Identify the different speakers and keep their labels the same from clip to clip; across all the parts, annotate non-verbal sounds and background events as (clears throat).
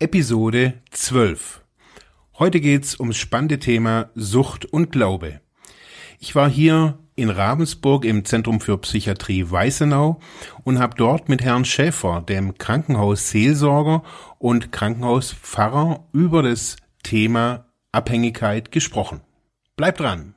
Speaker 1: Episode 12. Heute geht's ums spannende Thema Sucht und Glaube. Ich war hier in Ravensburg im Zentrum für Psychiatrie Weißenau und habe dort mit Herrn Schäfer, dem Krankenhausseelsorger und Krankenhauspfarrer, über das Thema Abhängigkeit gesprochen. Bleibt dran!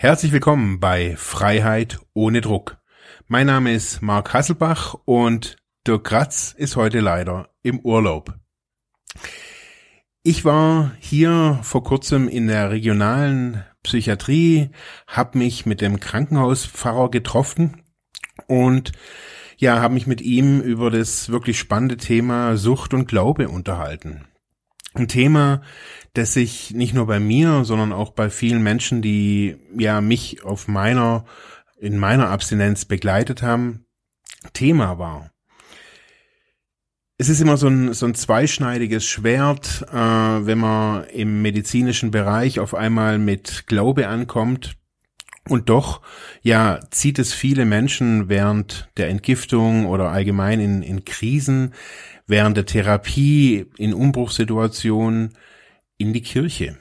Speaker 1: Herzlich willkommen bei Freiheit ohne Druck. Mein Name ist Marc Hasselbach und Dirk Kratz ist heute leider im Urlaub. Ich war hier vor kurzem in der regionalen Psychiatrie, habe mich mit dem Krankenhauspfarrer getroffen und ja, habe mich mit ihm über das wirklich spannende Thema Sucht und Glaube unterhalten. Ein Thema, das sich nicht nur bei mir, sondern auch bei vielen Menschen, die ja mich auf meiner, in meiner Abstinenz begleitet haben, Thema war. Es ist immer so ein, so ein zweischneidiges Schwert, äh, wenn man im medizinischen Bereich auf einmal mit Glaube ankommt. Und doch, ja, zieht es viele Menschen während der Entgiftung oder allgemein in, in Krisen, während der Therapie, in Umbruchssituationen in die Kirche.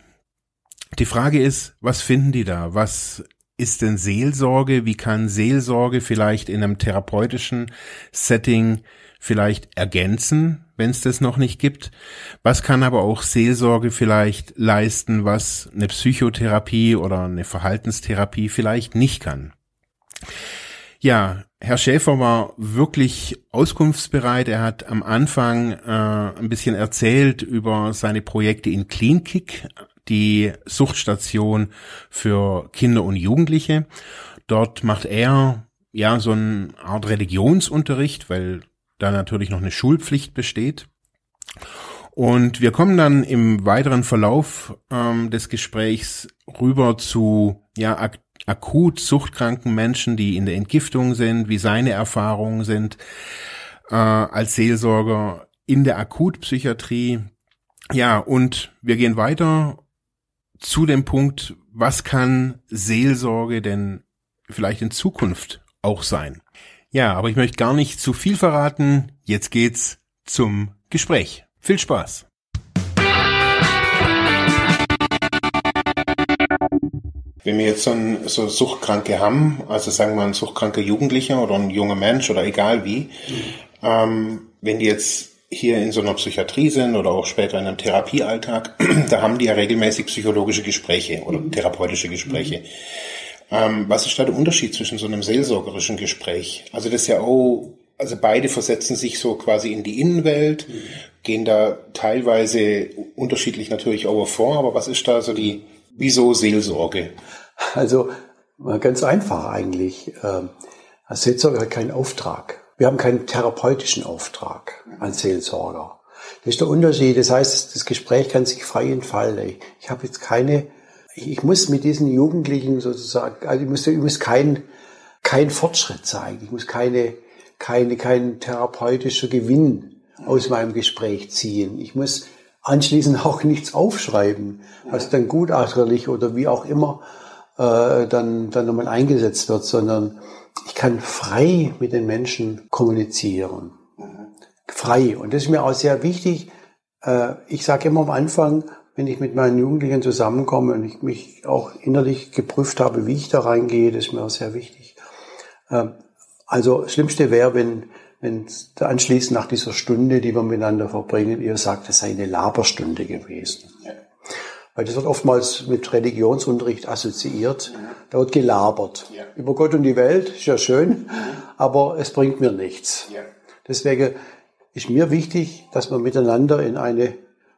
Speaker 1: Die Frage ist, was finden die da? Was ist denn Seelsorge? Wie kann Seelsorge vielleicht in einem therapeutischen Setting vielleicht ergänzen, wenn es das noch nicht gibt? Was kann aber auch Seelsorge vielleicht leisten, was eine Psychotherapie oder eine Verhaltenstherapie vielleicht nicht kann? Ja, Herr Schäfer war wirklich auskunftsbereit. Er hat am Anfang äh, ein bisschen erzählt über seine Projekte in Clean Kick, die Suchtstation für Kinder und Jugendliche. Dort macht er ja so eine Art Religionsunterricht, weil da natürlich noch eine Schulpflicht besteht. Und wir kommen dann im weiteren Verlauf ähm, des Gesprächs rüber zu ja, akut suchtkranken Menschen, die in der Entgiftung sind, wie seine Erfahrungen sind äh, als Seelsorger in der Akutpsychiatrie. Ja, und wir gehen weiter zu dem Punkt, was kann Seelsorge denn vielleicht in Zukunft auch sein? Ja, aber ich möchte gar nicht zu viel verraten. Jetzt geht's zum Gespräch. Viel Spaß! Wenn wir jetzt so, ein, so Suchtkranke haben, also sagen wir mal ein suchtkranker Jugendlicher oder ein junger Mensch oder egal wie, mhm. ähm, wenn die jetzt hier in so einer Psychiatrie sind oder auch später in einem Therapiealltag, (clears throat) da haben die ja regelmäßig psychologische Gespräche oder mhm. therapeutische Gespräche. Mhm. Ähm, was ist da der Unterschied zwischen so einem seelsorgerischen Gespräch? Also das ist ja auch, also beide versetzen sich so quasi in die Innenwelt, mhm. gehen da teilweise unterschiedlich natürlich auch vor, aber was ist da so die, Wieso Seelsorge?
Speaker 2: Also ganz einfach eigentlich. Ähm, als Seelsorger hat keinen Auftrag. Wir haben keinen therapeutischen Auftrag als Seelsorger. Das ist der Unterschied. Das heißt, das Gespräch kann sich frei entfalten. Ich habe jetzt keine, ich muss mit diesen Jugendlichen sozusagen, also ich muss, ich muss keinen kein Fortschritt zeigen. Ich muss keine, keine, kein therapeutischer Gewinn aus meinem Gespräch ziehen. Ich muss anschließend auch nichts aufschreiben, was dann gutachterlich oder wie auch immer äh, dann, dann nochmal eingesetzt wird, sondern ich kann frei mit den Menschen kommunizieren. Frei. Und das ist mir auch sehr wichtig. Äh, ich sage immer am Anfang, wenn ich mit meinen Jugendlichen zusammenkomme und ich mich auch innerlich geprüft habe, wie ich da reingehe, das ist mir auch sehr wichtig. Äh, also das Schlimmste wäre, wenn wenn anschließend nach dieser Stunde, die wir miteinander verbringen, ihr sagt, es sei eine Laberstunde gewesen. Ja. Weil das wird oftmals mit Religionsunterricht assoziiert. Ja. Da wird gelabert. Ja. Über Gott und die Welt, ist ja schön, aber es bringt mir nichts. Deswegen ist mir wichtig, dass man miteinander in eine,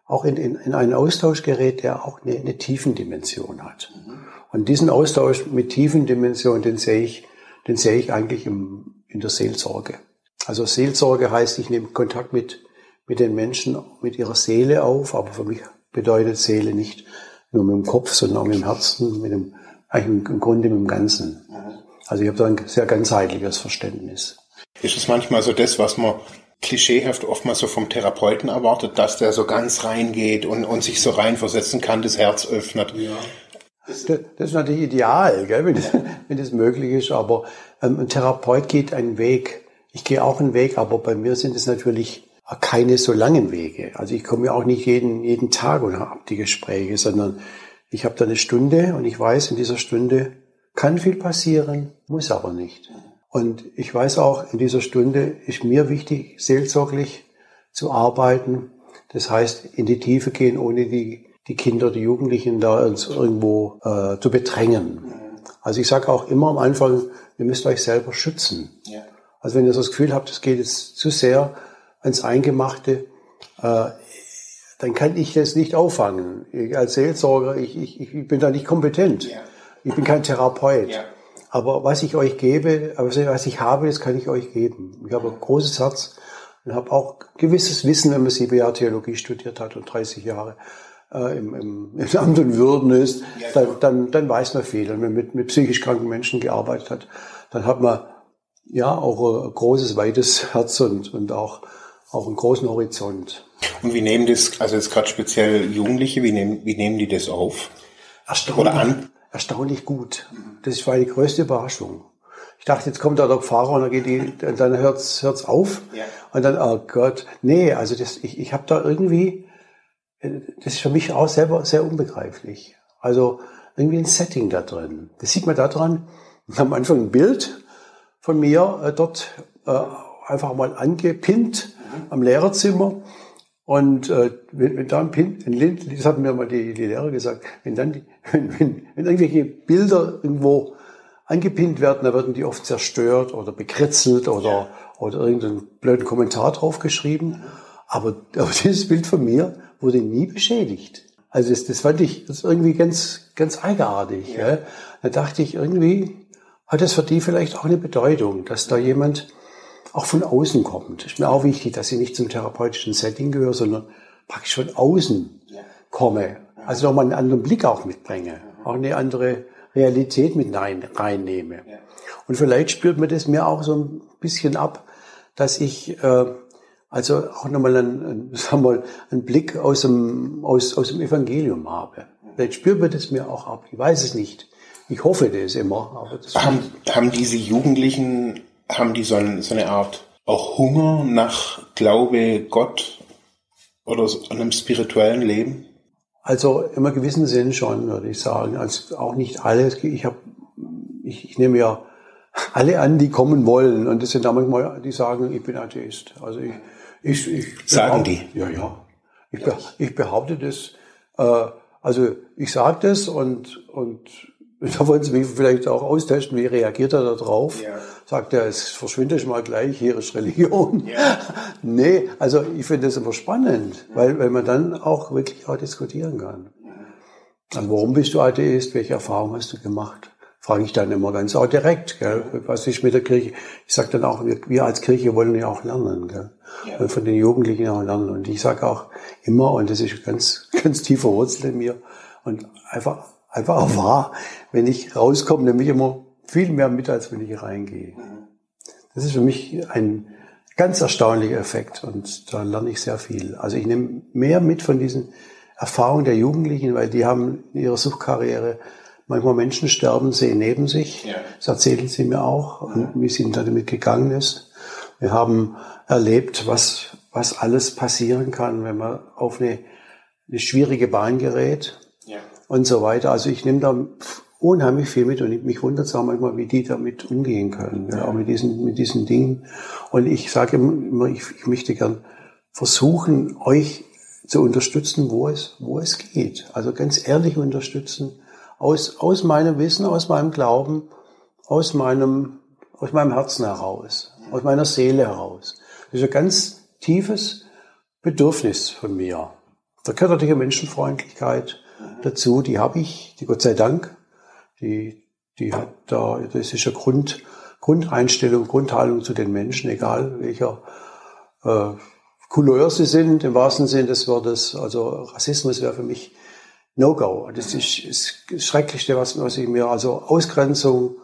Speaker 2: auch in, in, in einen Austausch gerät, der auch eine, eine Tiefendimension hat. Mhm. Und diesen Austausch mit Tiefendimension, den sehe ich, den sehe ich eigentlich im, in der Seelsorge. Also Seelsorge heißt, ich nehme Kontakt mit, mit den Menschen, mit ihrer Seele auf, aber für mich bedeutet Seele nicht nur mit dem Kopf, sondern auch mit dem Herzen, mit dem, eigentlich im Grunde mit dem Ganzen. Also ich habe da ein sehr ganzheitliches Verständnis.
Speaker 1: Ist es manchmal so das, was man klischeehaft oftmals so vom Therapeuten erwartet, dass der so ganz reingeht und, und sich so reinversetzen kann, das Herz öffnet. Ja.
Speaker 2: Das, das ist natürlich ideal, gell, wenn, das, (laughs) wenn das möglich ist, aber ähm, ein Therapeut geht einen Weg. Ich gehe auch einen Weg, aber bei mir sind es natürlich keine so langen Wege. Also ich komme ja auch nicht jeden, jeden Tag und habe die Gespräche, sondern ich habe da eine Stunde und ich weiß, in dieser Stunde kann viel passieren, muss aber nicht. Und ich weiß auch, in dieser Stunde ist mir wichtig, seelsorglich zu arbeiten. Das heißt, in die Tiefe gehen, ohne die, die Kinder, die Jugendlichen da irgendwo äh, zu bedrängen. Also ich sage auch immer am Anfang, ihr müsst euch selber schützen. Ja. Also wenn ihr so das Gefühl habt, es geht jetzt zu sehr ans Eingemachte, äh, dann kann ich das nicht auffangen. Ich, als Seelsorger, ich, ich, ich bin da nicht kompetent. Ja. Ich bin kein Therapeut. Ja. Aber was ich euch gebe, was ich habe, das kann ich euch geben. Ich habe ein großes Herz und habe auch gewisses Wissen, wenn man sieben Jahre Theologie studiert hat und 30 Jahre äh, im, im, im Amt und Würden ist, dann, dann, dann weiß man viel. Und wenn man mit, mit psychisch kranken Menschen gearbeitet hat, dann hat man ja auch ein großes, weites Herz und, und auch, auch einen großen Horizont.
Speaker 1: Und wie nehmen das, also jetzt gerade speziell Jugendliche, wie nehmen, wie nehmen die das auf?
Speaker 2: Erstaunlich, Oder an? erstaunlich gut. Das war die größte Überraschung. Ich dachte, jetzt kommt da der Pfarrer und dann geht die, dann hört's, hört's auf. Ja. Und dann, oh Gott, nee, also das, ich, ich habe da irgendwie, das ist für mich auch selber sehr unbegreiflich. Also irgendwie ein Setting da drin. Das sieht man da dran. Am Anfang ein Bild von mir äh, dort äh, einfach mal angepinnt am Lehrerzimmer. Und äh, wenn, wenn da ein Pin, ein Lind, das hatten mir mal die, die Lehrer gesagt, wenn dann die, (laughs) wenn, wenn, wenn irgendwelche Bilder irgendwo angepinnt werden, dann werden die oft zerstört oder bekritzelt oder, ja. oder irgendeinen blöden Kommentar draufgeschrieben. Aber, aber (laughs) dieses Bild von mir wurde nie beschädigt. Also das, das fand ich das irgendwie ganz, ganz eigenartig. Ja. Ja. Da dachte ich, irgendwie hat das für die vielleicht auch eine Bedeutung, dass da jemand auch von außen kommt. Ist mir auch wichtig, dass ich nicht zum therapeutischen Setting gehöre, sondern praktisch von außen komme. Also nochmal einen anderen Blick auch mitbringe. Auch eine andere Realität mit reinnehme. Und vielleicht spürt man das mir auch so ein bisschen ab, dass ich äh, also auch nochmal einen, (laughs) sagen wir mal, einen Blick aus dem, aus, aus dem Evangelium habe. Vielleicht spürt man das mir auch ab. Ich weiß es nicht. Ich hoffe das immer. Aber das
Speaker 1: haben, haben diese Jugendlichen, haben die so, ein, so eine Art auch Hunger nach Glaube, Gott oder so einem spirituellen Leben?
Speaker 2: Also im gewissen Sinn schon, würde ich sagen. Also auch nicht alles. Ich habe, ich, ich nehme ja alle an, die kommen wollen. Und das sind da manchmal, die sagen, ich bin Atheist. Also ich, ich, ich
Speaker 1: sagen die?
Speaker 2: Ja, ja. Ich, ich behaupte das. Äh, also ich sage das und und da wollen Sie mich vielleicht auch austesten, wie reagiert er da drauf? Ja. Sagt er, es verschwindet mal gleich, hier ist Religion. Ja. (laughs) nee, also ich finde das immer spannend, weil, weil man dann auch wirklich auch diskutieren kann. Also warum bist du Atheist? Welche Erfahrungen hast du gemacht? Frage ich dann immer ganz auch direkt, gell? was ist mit der Kirche? Ich sage dann auch, wir, wir, als Kirche wollen ja auch lernen, gell? Ja. von den Jugendlichen auch lernen. Und ich sage auch immer, und das ist ganz, (laughs) ganz tiefer Wurzel in mir, und einfach einfach auch wahr, wenn ich rauskomme, nehme ich immer viel mehr mit, als wenn ich reingehe. Das ist für mich ein ganz erstaunlicher Effekt und da lerne ich sehr viel. Also ich nehme mehr mit von diesen Erfahrungen der Jugendlichen, weil die haben in ihrer Suchtkarriere manchmal Menschen sterben sehen neben sich. Ja. Das erzählen sie mir auch und wie es ihnen damit gegangen ist. Wir haben erlebt, was, was alles passieren kann, wenn man auf eine, eine schwierige Bahn gerät und so weiter. Also ich nehme da unheimlich viel mit und mich wundert es auch manchmal, wie die damit umgehen können, ja, auch mit diesen, mit diesen Dingen. Und ich sage immer, ich, ich möchte gern versuchen, euch zu unterstützen, wo es, wo es geht. Also ganz ehrlich unterstützen, aus, aus meinem Wissen, aus meinem Glauben, aus meinem, aus meinem Herzen heraus, aus meiner Seele heraus. Das ist ein ganz tiefes Bedürfnis von mir. Da gehört natürlich Menschenfreundlichkeit, dazu, die habe ich, die Gott sei Dank, die, die hat da, das ist eine Grund, Grundeinstellung, Grundhaltung zu den Menschen, egal welcher äh, Couleur sie sind, im wahrsten Sinne des Wortes. Also Rassismus wäre für mich No-Go. Das ist das Schrecklichste, was, was ich mir, also Ausgrenzung,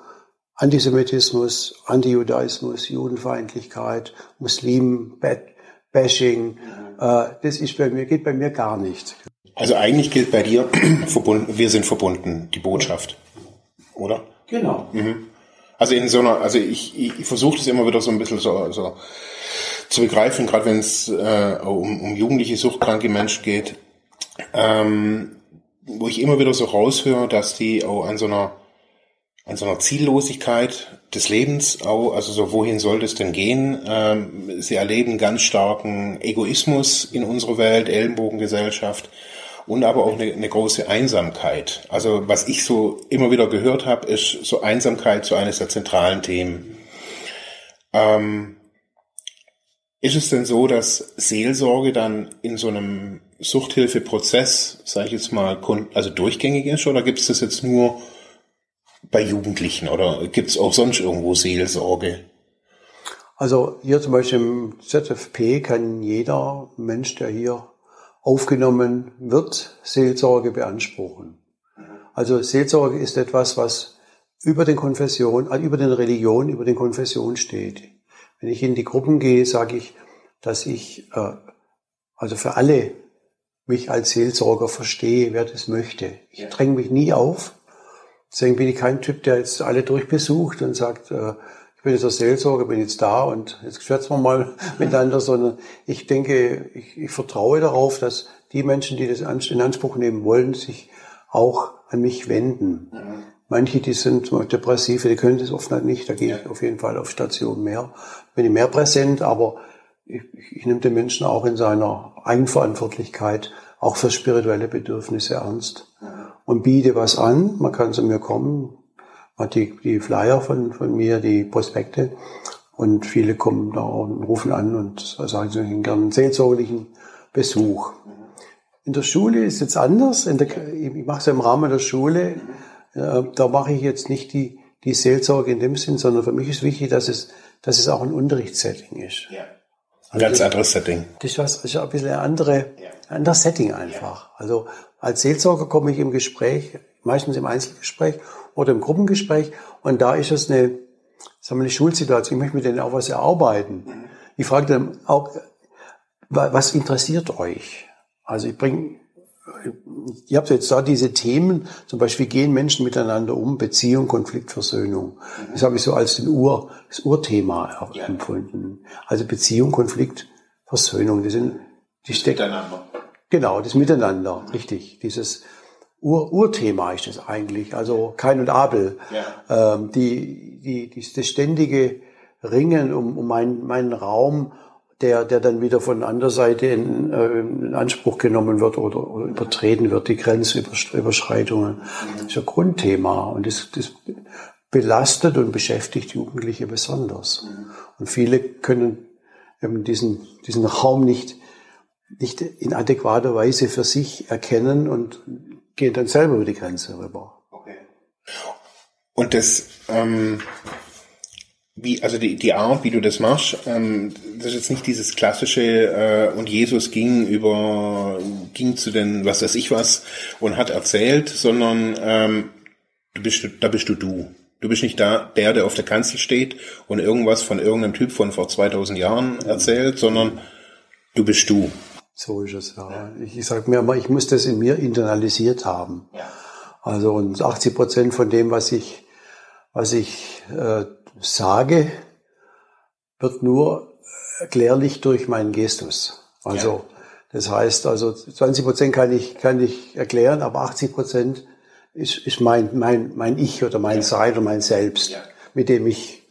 Speaker 2: Antisemitismus, Antijudaismus, Judenfeindlichkeit, Muslim-Bashing. Äh, das ist bei mir, geht bei mir gar nicht.
Speaker 1: Also eigentlich gilt bei dir, (clears throat) verbunden, wir sind verbunden, die Botschaft. Oder?
Speaker 2: Genau.
Speaker 1: Mhm. Also in so einer, also ich, ich, ich versuche das immer wieder so ein bisschen so, so zu begreifen, gerade wenn es äh, um, um jugendliche, suchtkranke Menschen geht, ähm, wo ich immer wieder so raushöre, dass die auch an so einer an so einer Ziellosigkeit des Lebens auch, also so wohin soll es denn gehen? Ähm, sie erleben ganz starken Egoismus in unserer Welt, Ellenbogengesellschaft und aber auch eine, eine große Einsamkeit. Also was ich so immer wieder gehört habe, ist so Einsamkeit so eines der zentralen Themen. Ähm, ist es denn so, dass Seelsorge dann in so einem Suchthilfeprozess, sage ich jetzt mal, also durchgängig ist oder gibt es das jetzt nur bei Jugendlichen oder gibt es auch sonst irgendwo Seelsorge?
Speaker 2: Also hier zum Beispiel im ZFP kann jeder Mensch, der hier aufgenommen wird, Seelsorge beanspruchen. Also Seelsorge ist etwas, was über den Konfession, äh, über den Religionen, über den Konfessionen steht. Wenn ich in die Gruppen gehe, sage ich, dass ich äh, also für alle mich als Seelsorger verstehe, wer das möchte. Ich dränge mich nie auf. Deswegen bin ich kein Typ, der jetzt alle durchbesucht und sagt, äh, bin jetzt der Seelsorger, bin jetzt da und jetzt schwätzen wir mal (laughs) miteinander, sondern ich denke, ich, ich vertraue darauf, dass die Menschen, die das in Anspruch nehmen wollen, sich auch an mich wenden. Mhm. Manche, die sind depressive, die können das oft nicht, da gehe ich auf jeden Fall auf Station mehr, bin ich mehr präsent, aber ich, ich, ich nehme den Menschen auch in seiner Eigenverantwortlichkeit auch für spirituelle Bedürfnisse ernst mhm. und biete was an. Man kann zu mir kommen, die, die Flyer von, von mir, die Prospekte. Und viele kommen da und rufen an und sagen, sie hätten gerne einen seelsorglichen Besuch. In der Schule ist es jetzt anders. Der, ich mache es ja im Rahmen der Schule. Da mache ich jetzt nicht die, die Seelsorge in dem Sinn, sondern für mich ist wichtig, dass es, dass es auch ein Unterrichtssetting ist. Ja.
Speaker 1: Ein ganz anderes Setting.
Speaker 2: Das ist, was, ist ein bisschen ein, andere, ein anderes Setting einfach. Also als Seelsorger komme ich im Gespräch, meistens im Einzelgespräch oder im Gruppengespräch. Und da ist es eine, sagen wir, eine Schulsituation. Ich möchte mit denen auch was erarbeiten. Ich frage dann auch, was interessiert euch? Also ich bringe, ihr habt jetzt da diese Themen, zum Beispiel, wie gehen Menschen miteinander um, Beziehung, Konflikt, Versöhnung. Das habe ich so als den Ur, das Urthema empfunden. Also Beziehung, Konflikt, Versöhnung, die sind, die stecken. Miteinander. Genau, das Miteinander, richtig. Dieses, Ur Urthema ist es eigentlich, also Kain und Abel. Ja. Ähm, die, die, die, das ständige Ringen um, um meinen, meinen Raum, der, der dann wieder von anderer Seite in, äh, in Anspruch genommen wird oder, oder übertreten wird, die Grenzüberschreitungen. Mhm. Das ist ein Grundthema und das, das belastet und beschäftigt Jugendliche besonders. Mhm. Und viele können eben diesen, diesen Raum nicht, nicht in adäquater Weise für sich erkennen und gehen dann selber über die Grenze rüber. Okay.
Speaker 1: Und das, ähm, wie, also die, die Art, wie du das machst, ähm, das ist jetzt nicht dieses klassische äh, und Jesus ging über, ging zu den, was weiß ich was, und hat erzählt, sondern ähm, du bist, da bist du du. Du bist nicht da, der, der auf der Kanzel steht und irgendwas von irgendeinem Typ von vor 2000 Jahren erzählt, sondern du bist du.
Speaker 2: So ist es, ja. Ich, ich sage mir immer, ich muss das in mir internalisiert haben. Ja. Also und 80 Prozent von dem, was ich, was ich äh, sage, wird nur erklärlich durch meinen Gestus. Also ja. das heißt, also 20 Prozent kann ich, kann ich erklären, aber 80 Prozent ist, ist mein, mein, mein Ich oder mein ja. Sein oder mein Selbst, ja. mit dem ich,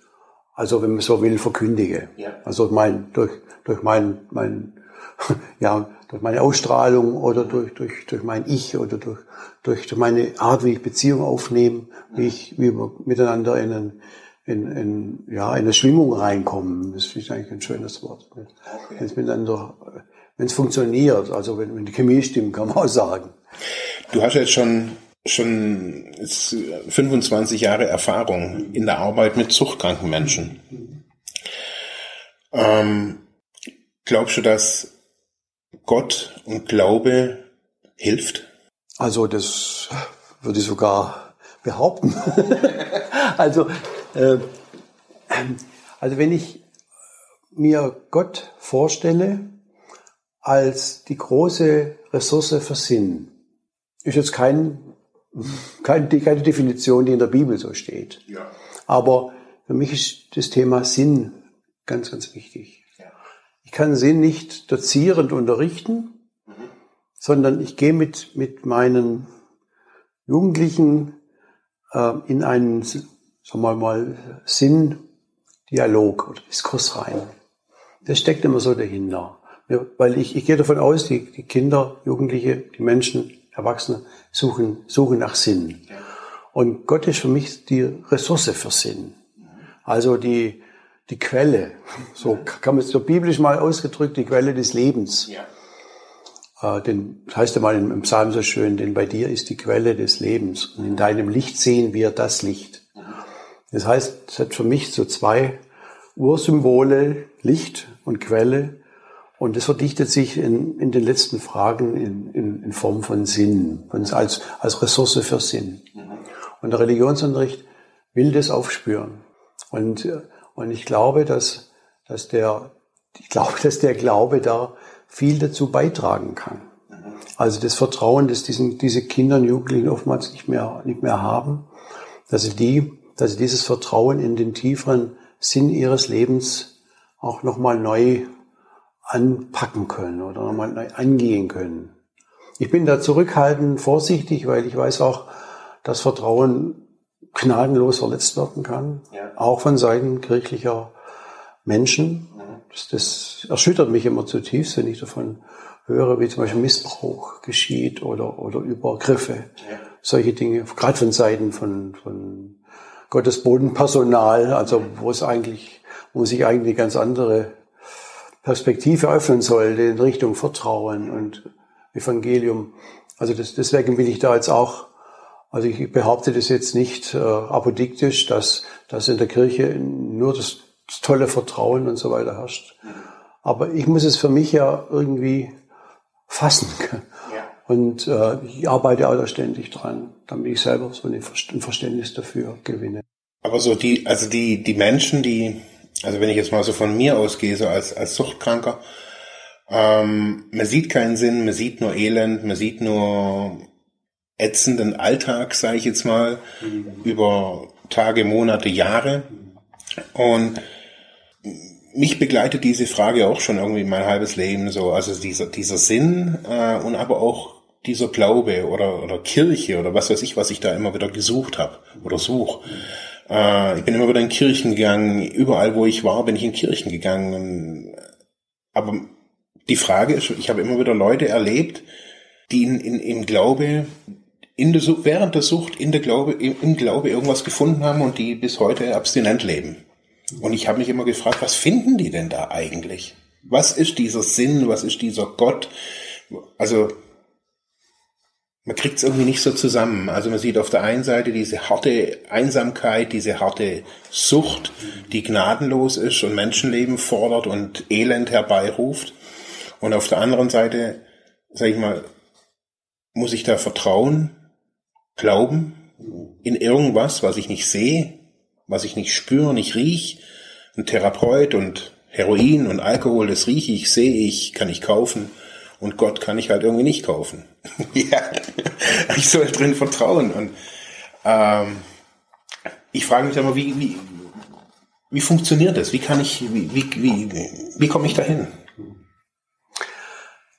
Speaker 2: also wenn man so will, verkündige. Also mein, durch, durch mein, mein (laughs) ja, durch meine Ausstrahlung oder durch, durch, durch mein Ich oder durch, durch meine Art, wie ich Beziehung aufnehme, wie ich, wie wir miteinander in, einen, in, in, ja, in eine Schwingung reinkommen. Das ist eigentlich ein schönes Wort. Okay. Wenn es miteinander, wenn es funktioniert, also wenn, wenn die Chemie stimmt, kann man auch sagen.
Speaker 1: Du hast jetzt schon schon 25 Jahre Erfahrung in der Arbeit mit zuchtkranken Menschen. Ähm, glaubst du, dass Gott und Glaube hilft?
Speaker 2: Also das würde ich sogar behaupten. (laughs) also Äh, also wenn ich mir Gott vorstelle als die große Ressource für Sinn, ist jetzt kein, kein, keine Definition, die in der Bibel so steht. Ja. Aber für mich ist das Thema Sinn ganz, ganz wichtig. Ich kann Sinn nicht dozierend unterrichten, sondern ich gehe mit, mit meinen Jugendlichen äh, in einen, sagen wir mal, Sinndialog oder Diskurs rein. Das steckt immer so dahinter. Weil ich, ich gehe davon aus, die, die Kinder, Jugendliche, die Menschen, Erwachsene suchen, suchen nach Sinn. Und Gott ist für mich die Ressource für Sinn. Also die, die Quelle. So kann man es so biblisch mal ausgedrückt, die Quelle des Lebens. Ja. Äh, den, das heißt ja mal im, Psalm so schön, denn bei dir ist die Quelle des Lebens. Und in deinem Licht sehen wir das Licht. Das heißt, es hat für mich so zwei Ursymbole, Licht und Quelle. Und das verdichtet sich in, in den letzten Fragen in, in, in Form von Sinn, von, als, als Ressource für Sinn. Und der Religionsunterricht will das aufspüren. Und, und ich glaube, dass, dass der, ich glaube, (laughs) dass der Glaube da viel dazu beitragen kann. Also das Vertrauen, das diesen, diese Kinder und Jugendlichen oftmals nicht mehr, nicht mehr haben, dass sie die, dass sie dieses Vertrauen in den tieferen Sinn ihres Lebens auch nochmal neu anpacken können oder nochmal neu angehen können. Ich bin da zurückhaltend, vorsichtig, weil ich weiß auch, dass Vertrauen gnadenlos verletzt werden kann, ja. auch von Seiten kirchlicher Menschen. Mhm. Das, das, erschüttert mich immer zutiefst, wenn ich davon höre, wie zum Beispiel Missbrauch geschieht oder, oder Übergriffe, ja. solche Dinge, gerade von Seiten von, von Gottes Bodenpersonal, also wo es eigentlich, wo sich eigentlich eine ganz andere Perspektive öffnen soll in Richtung Vertrauen und Evangelium. Also das, deswegen will ich da jetzt auch, also ich behaupte das jetzt nicht äh, apodiktisch, dass, dass in der Kirche nur das, tolle Vertrauen und so weiter herrscht. Aber ich muss es für mich ja irgendwie fassen. Ja. Und äh, ich arbeite auch da ständig dran, damit ich selber so ein Verständnis dafür gewinne.
Speaker 1: Aber so die, also die, die Menschen, die also wenn ich jetzt mal so von mir ausgehe, so als, als Suchtkranker, ähm, man sieht keinen Sinn, man sieht nur Elend, man sieht nur ätzenden Alltag, sage ich jetzt mal, mhm. über Tage, Monate, Jahre. Und mich begleitet diese Frage auch schon irgendwie mein halbes Leben so. Also dieser, dieser Sinn äh, und aber auch dieser Glaube oder, oder Kirche oder was weiß ich, was ich da immer wieder gesucht habe oder suche. Äh, ich bin immer wieder in Kirchen gegangen. Überall, wo ich war, bin ich in Kirchen gegangen. Aber die Frage ist, ich habe immer wieder Leute erlebt, die in, in, im Glaube, in der, während der Sucht, in der Glaube, im, Glaube irgendwas gefunden haben und die bis heute abstinent leben. Und ich habe mich immer gefragt, was finden die denn da eigentlich? Was ist dieser Sinn? Was ist dieser Gott? Also man kriegt es irgendwie nicht so zusammen. Also man sieht auf der einen Seite diese harte Einsamkeit, diese harte Sucht, die gnadenlos ist und Menschenleben fordert und Elend herbeiruft. Und auf der anderen Seite, sag ich mal, muss ich da vertrauen, glauben in irgendwas, was ich nicht sehe, was ich nicht spüre, nicht riech. Ein Therapeut und Heroin und Alkohol, das rieche ich, sehe ich, kann ich kaufen. Und Gott kann ich halt irgendwie nicht kaufen. (laughs) ja, ich soll drin vertrauen. Und ähm, ich frage mich immer, wie, wie, wie funktioniert das? Wie kann ich, wie, wie, wie, wie komme ich dahin?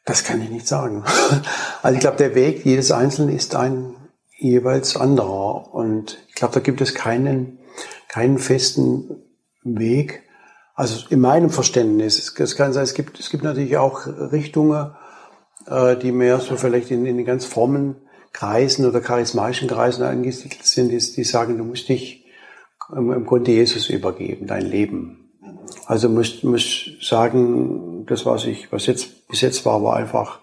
Speaker 2: Das kann ich nicht sagen. (laughs) Also ich glaube, der Weg jedes Einzelnen ist ein jeweils anderer. Und ich glaube, da gibt es keinen, keinen festen Weg. Also in meinem Verständnis, es kann sein, es gibt, es gibt natürlich auch Richtungen, äh, die mehr so vielleicht in, in ganz frommen Kreisen oder charismatischen Kreisen angesiedelt sind, die, die sagen, du musst dich im Grunde Jesus übergeben, dein Leben. Also musst, musst sagen, das was ich, was jetzt bis jetzt war, war einfach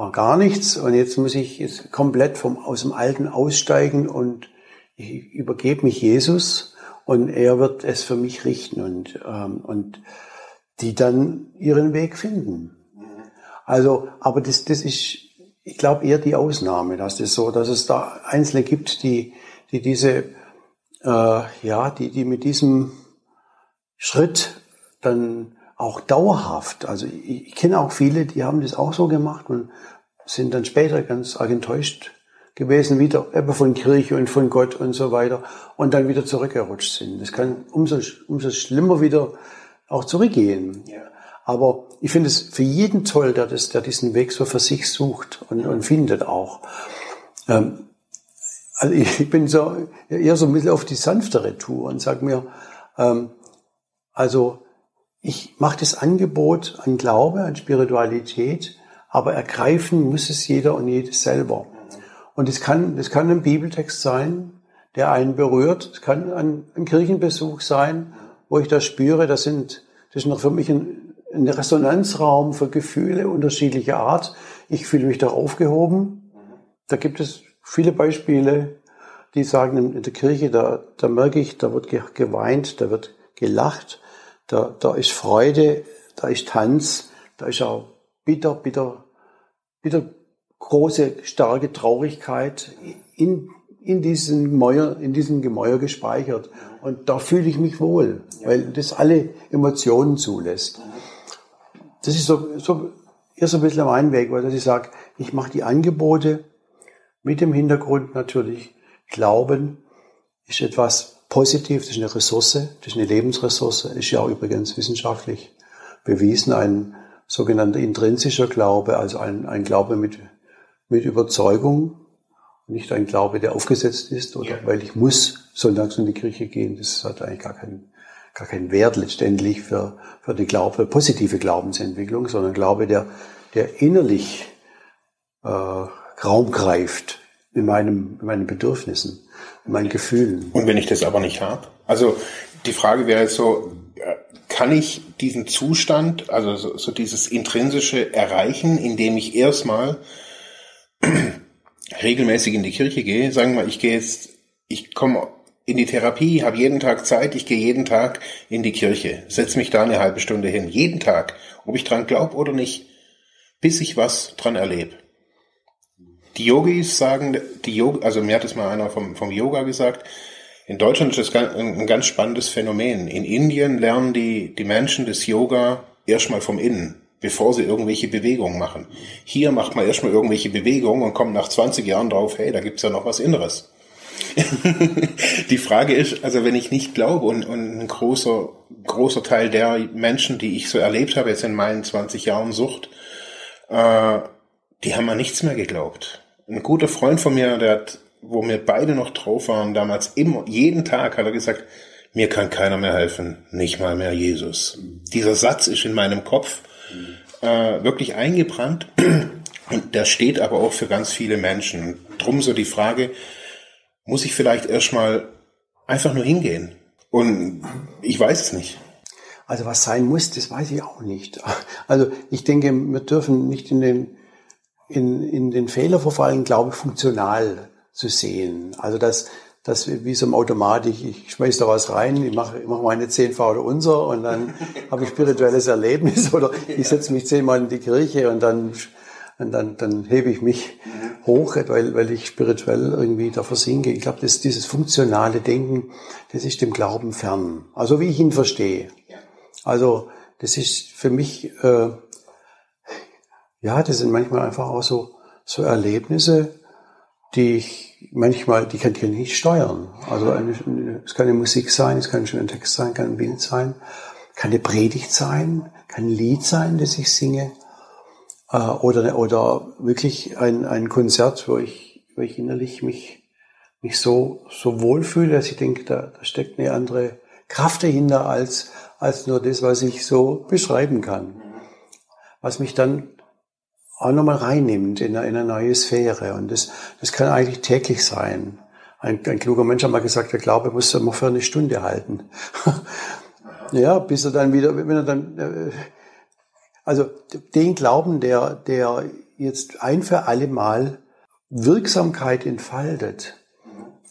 Speaker 2: war gar nichts und jetzt muss ich jetzt komplett vom aus dem Alten aussteigen und ich übergebe mich Jesus und er wird es für mich richten und ähm, und die dann ihren Weg finden. Also, aber das, das ist, ich glaube, eher die Ausnahme, dass das so, dass es da Einzelne gibt, die, die diese äh, ja, die, die mit diesem Schritt dann auch dauerhaft, also ich, ich kenne auch viele, die haben das auch so gemacht und sind dann später ganz arg enttäuscht gewesen, wieder eben von Kirche und von Gott und so weiter und dann wieder zurückgerutscht sind. Das kann umso, umso schlimmer wieder auch zurückgehen. Ja. Aber ich finde es für jeden toll, der, das, der diesen Weg so für sich sucht und, und findet auch. Ähm, also ich bin so eher so ein bisschen auf die sanftere Tour und sage mir, ähm, also ich mache das Angebot an Glaube, an Spiritualität, aber ergreifen muss es jeder und jedes selber. Und das kann, das kann ein Bibeltext sein, der einen berührt. Es kann ein, ein, Kirchenbesuch sein, wo ich das spüre. Das sind, das ist noch für mich ein, ein Resonanzraum für Gefühle unterschiedlicher Art. Ich fühle mich da aufgehoben. Da gibt es viele Beispiele, die sagen, in der Kirche, da, da merke ich, da wird geweint, da wird gelacht, da, da ist Freude, da ist Tanz, da ist auch bitter, bitter, bitter große, starke Traurigkeit in, in diesen Mäuer, in diesen Gemäuer gespeichert. Und da fühle ich mich wohl, weil das alle Emotionen zulässt. Das ist so, so, so ein bisschen mein Weg, weil ich sage, ich mache die Angebote mit dem Hintergrund natürlich, Glauben ist etwas positiv, das ist eine Ressource, das ist eine Lebensressource, ist ja auch übrigens wissenschaftlich bewiesen, ein sogenannter intrinsischer Glaube, also ein, ein Glaube mit, mit Überzeugung, nicht ein Glaube, der aufgesetzt ist oder ja. weil ich muss sonntags in die Kirche gehen, das hat eigentlich gar keinen, gar keinen Wert letztendlich für, für die Glaube, positive Glaubensentwicklung, sondern Glaube, der, der innerlich äh, Raum greift in, meinem, in meinen Bedürfnissen, in meinen Gefühlen.
Speaker 1: Und wenn ich das aber nicht habe? Also die Frage wäre so, kann ich diesen Zustand, also so, so dieses intrinsische erreichen, indem ich erstmal (clears throat) regelmäßig in die Kirche gehe, sagen wir ich gehe jetzt, ich komme in die Therapie, habe jeden Tag Zeit, ich gehe jeden Tag in die Kirche, setze mich da eine halbe Stunde hin, jeden Tag, ob ich dran glaube oder nicht, bis ich was dran erlebe. Die Yogis sagen, die Yoga, also mir hat es mal einer vom, vom Yoga gesagt, in Deutschland ist das ein ganz spannendes Phänomen. In Indien lernen die, die Menschen das Yoga erstmal vom Innen, bevor sie irgendwelche Bewegungen machen. Hier macht man erstmal irgendwelche Bewegungen und kommt nach 20 Jahren drauf, hey, da gibt's ja noch was Inneres. (laughs) die Frage ist, also wenn ich nicht glaube und, und ein großer, großer Teil der Menschen, die ich so erlebt habe jetzt in meinen 20 Jahren Sucht, äh, die haben an nichts mehr geglaubt ein guter Freund von mir, der hat, wo wir beide noch drauf waren, damals immer, jeden Tag hat er gesagt, mir kann keiner mehr helfen, nicht mal mehr Jesus. Dieser Satz ist in meinem Kopf äh, wirklich eingebrannt und der steht aber auch für ganz viele Menschen. Drum so die Frage, muss ich vielleicht erstmal einfach nur hingehen? Und ich weiß es nicht.
Speaker 2: Also was sein muss, das weiß ich auch nicht. Also ich denke, wir dürfen nicht in den in, in den Fehler verfallen, glaube ich, funktional zu sehen. Also dass das wie so im Automat, ich, schmeiß da was rein, ich mache ich mach meine zehn oder unser und dann (laughs) habe ich spirituelles Erlebnis oder ich setze mich zehnmal in die Kirche und dann, und dann, dann hebe ich mich hoch, weil, weil ich spirituell irgendwie da versinke. Ich glaube, das, dieses funktionale Denken, das ist dem Glauben fern. Also wie ich ihn verstehe. Also das ist für mich äh, ja, das sind manchmal einfach auch so, so Erlebnisse, die ich manchmal, die kann ich nicht steuern. Also eine, es kann eine Musik sein, es kann ein schöner Text sein, kann ein Bild sein, kann eine Predigt sein, kann ein Lied sein, das ich singe, äh, oder, oder wirklich ein, ein Konzert, wo ich, wo ich innerlich mich, mich so, so wohlfühle, dass ich denke, da, da steckt eine andere Kraft dahinter als, als nur das, was ich so beschreiben kann. Was mich dann auch nochmal reinnimmt in eine, in eine neue Sphäre. Und das, das kann eigentlich täglich sein. Ein, ein kluger Mensch hat mal gesagt, der Glaube muss immer für eine Stunde halten. (laughs) ja, bis er dann wieder, wenn er dann, äh, also den Glauben, der, der jetzt ein für alle Mal Wirksamkeit entfaltet,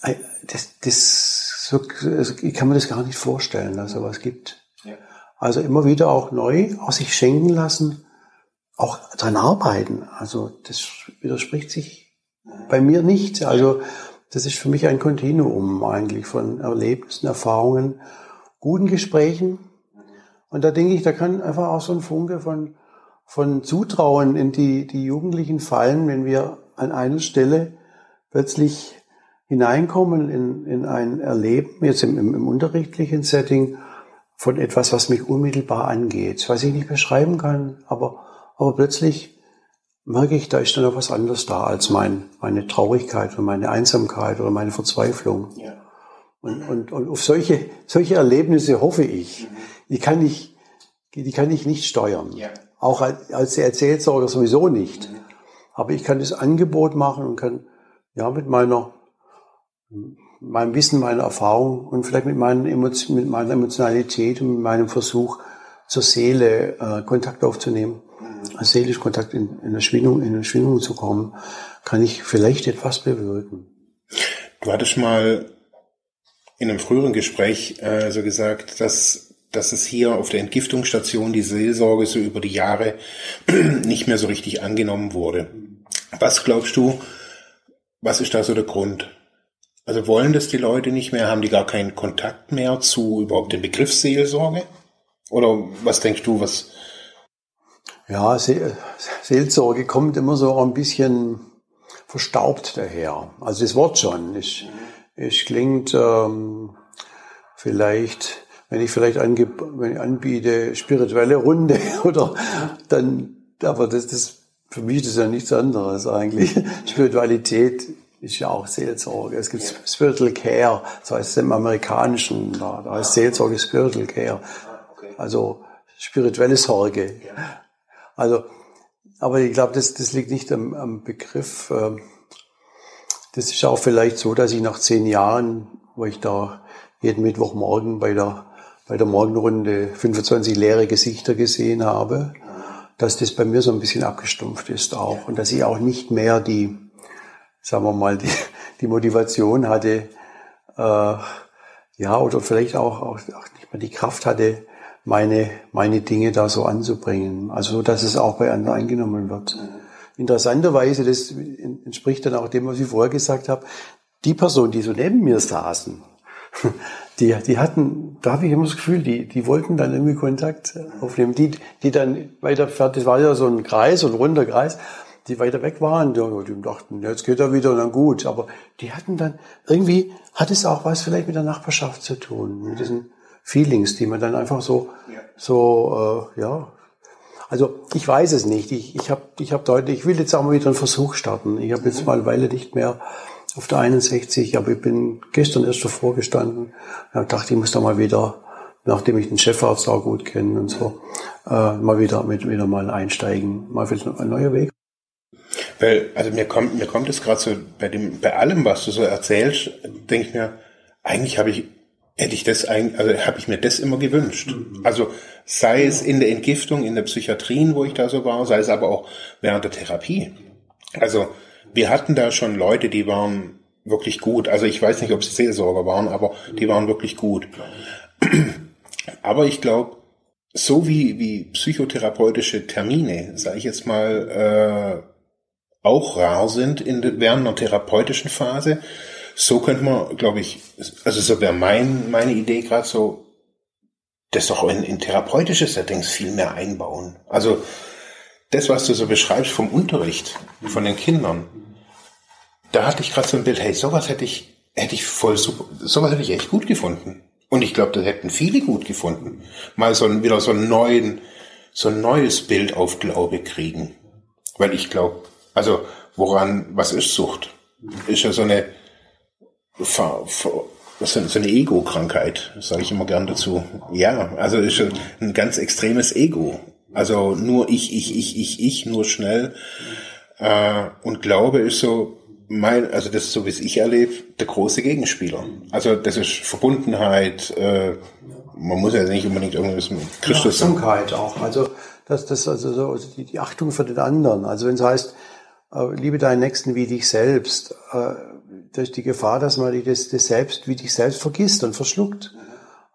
Speaker 2: äh, das, das, so, also ich kann mir das gar nicht vorstellen, dass sowas gibt. Also immer wieder auch neu aus sich schenken lassen auch dran arbeiten. Also das widerspricht sich bei mir nicht. Also das ist für mich ein Kontinuum eigentlich von Erlebnissen, Erfahrungen, guten Gesprächen. Und da denke ich, da kann einfach auch so ein Funke von, von Zutrauen in die, die Jugendlichen fallen, wenn wir an einer Stelle plötzlich hineinkommen in, in ein Erleben, jetzt im, im, im unterrichtlichen Setting, von etwas, was mich unmittelbar angeht, was ich nicht beschreiben kann, aber, aber plötzlich merke ich, da ist dann noch was anderes da als mein, meine Traurigkeit oder meine Einsamkeit oder meine Verzweiflung. Ja. Und, und, und auf solche, solche Erlebnisse hoffe ich. Mhm. Die kann ich, die kann ich nicht steuern. Ja. Auch als, als Erzählsorger sowieso nicht. Mhm. Aber ich kann das Angebot machen und kann, ja, mit meiner, meinem Wissen, meiner Erfahrung und vielleicht mit, meinen Emotionen, mit meiner Emotionalität und mit meinem Versuch zur Seele äh, Kontakt aufzunehmen, mhm. seelisch Kontakt in, in, der Schwingung, in eine Schwingung zu kommen, kann ich vielleicht etwas bewirken.
Speaker 1: Du hattest mal in einem früheren Gespräch äh, so gesagt, dass, dass es hier auf der Entgiftungsstation die Seelsorge so über die Jahre (clears throat) nicht mehr so richtig angenommen wurde. Was glaubst du, was ist da so der Grund? Also wollen das die Leute nicht mehr? Haben die gar keinen Kontakt mehr zu überhaupt dem Begriff Seelsorge? Oder was denkst du, was?
Speaker 2: Ja, Se Seelsorge kommt immer so ein bisschen verstaubt daher. Also das Wort schon. Es, es klingt ähm, vielleicht, wenn ich vielleicht wenn ich anbiete, spirituelle Runde (laughs) oder dann, aber das, das für mich ist das ja nichts anderes eigentlich. (laughs) Spiritualität ist ja auch Seelsorge. Es gibt Spiritual Care, das heißt im Amerikanischen, da heißt Seelsorge Spiritual Care. Also spirituelle Sorge. Also, aber ich glaube, das, das liegt nicht am, am Begriff. Ähm, das ist auch vielleicht so, dass ich nach zehn Jahren, wo ich da jeden Mittwochmorgen bei der, bei der Morgenrunde 25 leere Gesichter gesehen habe, dass das bei mir so ein bisschen abgestumpft ist auch und dass ich auch nicht mehr die, sagen wir mal, die, die Motivation hatte, äh, ja, oder vielleicht auch, auch, auch nicht mehr die Kraft hatte, meine, meine Dinge da so anzubringen. Also so, dass es auch bei anderen eingenommen wird. Interessanterweise, das entspricht dann auch dem, was ich vorher gesagt habe, die Personen, die so neben mir saßen, (laughs) die, die hatten, da habe ich immer das Gefühl, die, die wollten dann irgendwie Kontakt aufnehmen. Die, die dann weiter das war ja so ein Kreis, so ein runder Kreis, die weiter weg waren, die dachten, jetzt geht er wieder und dann gut. Aber die hatten dann, irgendwie hat es auch was vielleicht mit der Nachbarschaft zu tun, mit diesen Feelings, die man dann einfach so, so, äh, ja, also ich weiß es nicht. Ich, ich habe ich hab deutlich, ich will jetzt auch mal wieder einen Versuch starten. Ich habe jetzt mal eine Weile nicht mehr auf der 61, aber ich bin gestern erst davor gestanden. Ja, dachte, ich muss da mal wieder, nachdem ich den Chefarzt auch gut kenne und so, äh, mal wieder mit wieder mal einsteigen. Mal wieder ein neuer Weg.
Speaker 1: Weil, also mir kommt, mir kommt es gerade so bei dem, bei allem, was du so erzählst, denke ich mir, eigentlich habe ich, hätte ich das eigentlich, also habe ich mir das immer gewünscht. Mhm. Also sei es in der Entgiftung, in der Psychiatrien, wo ich da so war, sei es aber auch während der Therapie. Also wir hatten da schon Leute, die waren wirklich gut. Also ich weiß nicht, ob sie Seelsorger waren, aber die waren wirklich gut. (clears throat) Aber ich glaube, so wie, wie psychotherapeutische Termine, sage ich jetzt mal, äh, auch rar sind in, während einer therapeutischen Phase, so könnte man, glaube ich, also so wäre mein, meine Idee gerade so, das doch in, in therapeutische Settings viel mehr einbauen. Also das, was du so beschreibst vom Unterricht von den Kindern, da hatte ich gerade so ein Bild, hey, sowas hätte ich, hätte ich voll super, sowas hätte ich echt gut gefunden. Und ich glaube, das hätten viele gut gefunden. Mal so ein, wieder so einen neuen, so ein neues Bild auf Glaube kriegen. Weil ich glaube, also woran, was ist Sucht? Ist ja so eine, so eine Ego-Krankheit, sage ich immer gern dazu. Ja, also ist ein ganz extremes Ego. Also nur ich, ich, ich, ich, ich, nur schnell. Äh, und Glaube ist so, mein, also das ist so wie es ich erlebe, der große Gegenspieler. Also das ist Verbundenheit, äh, man muss ja nicht unbedingt irgendwas mit Christus.
Speaker 2: Achtsamkeit auch. Also das, das also so also die, die Achtung für den anderen. Also wenn es heißt, äh, liebe deinen Nächsten wie dich selbst, da ist die Gefahr, dass man das, das selbst wie dich selbst vergisst und verschluckt.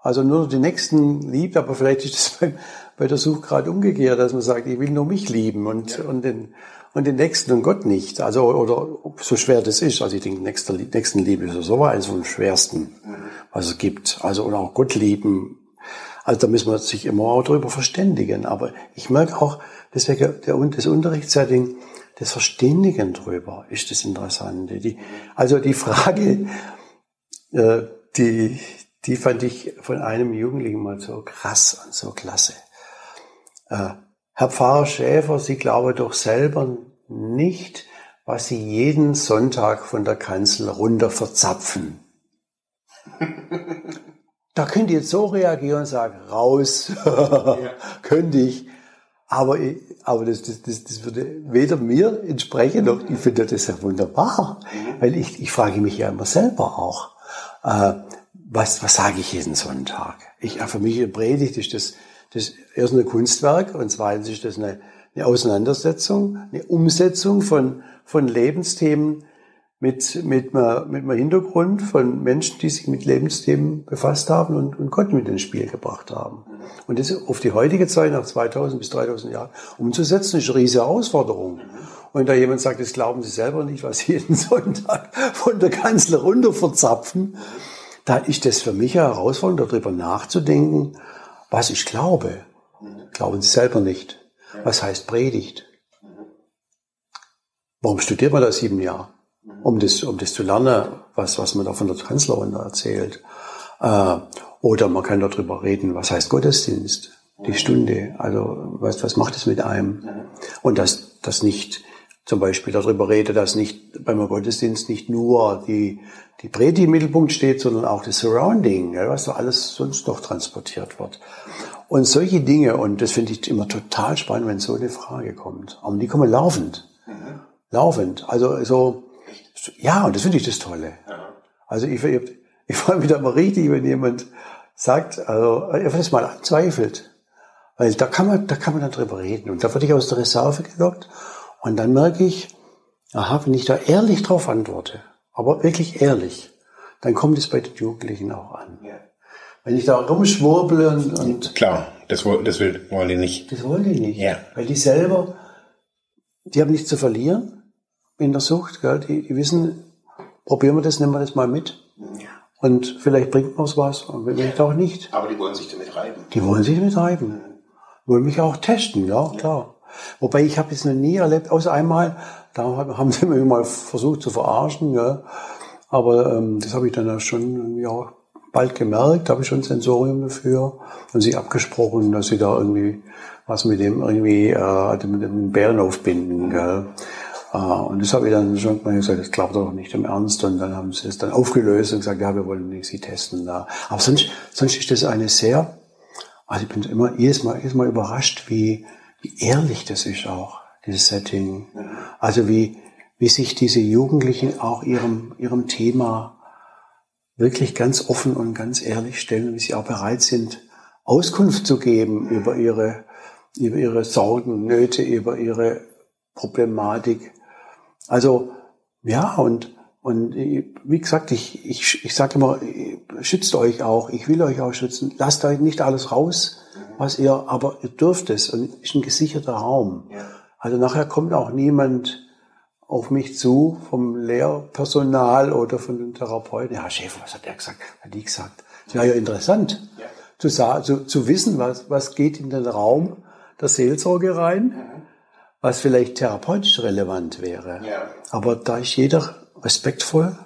Speaker 2: Also nur den Nächsten liebt, aber vielleicht ist das (laughs) beim, bei der Suche gerade umgekehrt, dass man sagt, ich will nur mich lieben und, ja. und, den, und den Nächsten und Gott nicht. Also, oder so schwer das ist. Also ich denke, Nächstenliebe ist so eines von den schwersten, was es gibt. Also, und auch Gott lieben. Also da müssen wir sich immer auch darüber verständigen. Aber ich merke auch, deswegen der, das Unterrichtssetting, das Verständigen drüber ist das Interessante. Die, also die Frage, äh, die, die fand ich von einem Jugendlichen mal so krass und so klasse. Äh, Herr Pfarrer Schäfer, Sie glauben doch selber nicht, was Sie jeden Sonntag von der Kanzel runter verzapfen. (laughs) da könnt ihr jetzt so reagieren und sagen, raus, (laughs) könnte ich. Aber, aber das, das, das, das würde weder mir entsprechen, noch ich finde das ja wunderbar. Mhm. Weil ich, ich frage mich ja immer selber auch, äh, was, was sage ich jeden Sonntag? Ich, für mich eine Predigt ist das, das erst ein Kunstwerk und zweitens ist das eine, eine Auseinandersetzung, eine Umsetzung von, von Lebensthemen mit, mit, mit einem Hintergrund von Menschen, die sich mit Lebensthemen befasst haben und, und Gott mit ins Spiel gebracht haben. Und das auf die heutige Zeit, nach 2000 bis 3000 Jahren, umzusetzen, ist eine riesige Herausforderung. Und da jemand sagt, das glauben Sie selber nicht, was Sie jeden (laughs) Sonntag von der Kanzler runter verzapfen, da ist das für mich eine Herausforderung, darüber nachzudenken, was ich glaube. Glauben Sie selber nicht. Was heißt Predigt? Warum studiert man das sieben Jahre? Um das, um das zu lernen, was, was man da von der Kanzlerin erzählt. Äh, oder man kann darüber reden, was heißt Gottesdienst? Die Stunde. Also, was, was macht es mit einem? Und dass das nicht zum Beispiel darüber rede, dass nicht beim Gottesdienst nicht nur die, die Predigt im Mittelpunkt steht, sondern auch das Surrounding, was da alles sonst noch transportiert wird. Und solche Dinge, und das finde ich immer total spannend, wenn so eine Frage kommt. Aber die kommen laufend. Mhm. Laufend. Also so, ja, und das finde ich das Tolle. Ja. Also ich, ich, ich freue mich da mal richtig, wenn jemand sagt, also er das mal anzweifelt. Weil da kann man, da kann man dann drüber reden. Und da werde ich aus der Reserve gelockt und dann merke ich, aha, wenn ich da ehrlich drauf antworte, aber wirklich ehrlich, dann kommt es bei den Jugendlichen auch an. Ja. Wenn ich da rumschwurbel und, und
Speaker 1: Klar, das, das will, wollen die nicht.
Speaker 2: Das wollen die nicht. Ja. Weil die selber, die haben nichts zu verlieren in der Sucht, gell? Die, die wissen, probieren wir das, nehmen wir das mal mit. Ja. Und vielleicht bringt man was und vielleicht auch nicht.
Speaker 1: Aber die wollen sich damit reiben.
Speaker 2: Die wollen sich damit reiben. Mhm. Wollen mich auch testen, ja, klar. Wobei ich habe es noch nie erlebt, außer einmal, da haben sie mich mal versucht zu verarschen, ja. aber ähm, das habe ich dann ja schon auch bald gemerkt, habe ich schon Sensorium dafür und sie abgesprochen, dass sie da irgendwie was mit dem irgendwie äh, mit dem Bären aufbinden. Gell. Äh, und das habe ich dann schon gesagt, das glaubt doch nicht im Ernst. Und dann haben sie es dann aufgelöst und gesagt, ja, wir wollen sie testen. Da. Aber sonst, sonst ist das eine sehr, also ich bin immer jedes Mal, jedes Mal überrascht, wie, wie ehrlich das ist auch, dieses Setting. Also wie, wie sich diese Jugendlichen auch ihrem, ihrem Thema wirklich ganz offen und ganz ehrlich stellen, wie sie auch bereit sind, Auskunft zu geben über ihre, über ihre Sorgen, Nöte, über ihre Problematik. Also, ja, und, und wie gesagt, ich, ich, ich sage immer, schützt euch auch, ich will euch auch schützen, lasst euch nicht alles raus, was ihr, aber ihr dürft es und ist ein gesicherter Raum. Ja. Also nachher kommt auch niemand auf mich zu vom Lehrpersonal oder von den Therapeuten. Ja, Chef, was hat der gesagt? Hat die gesagt? Das wäre ja interessant, ja. Zu, zu, zu wissen, was, was geht in den Raum der Seelsorge rein, mhm. Was vielleicht therapeutisch relevant wäre. Ja. Aber da ist jeder respektvoll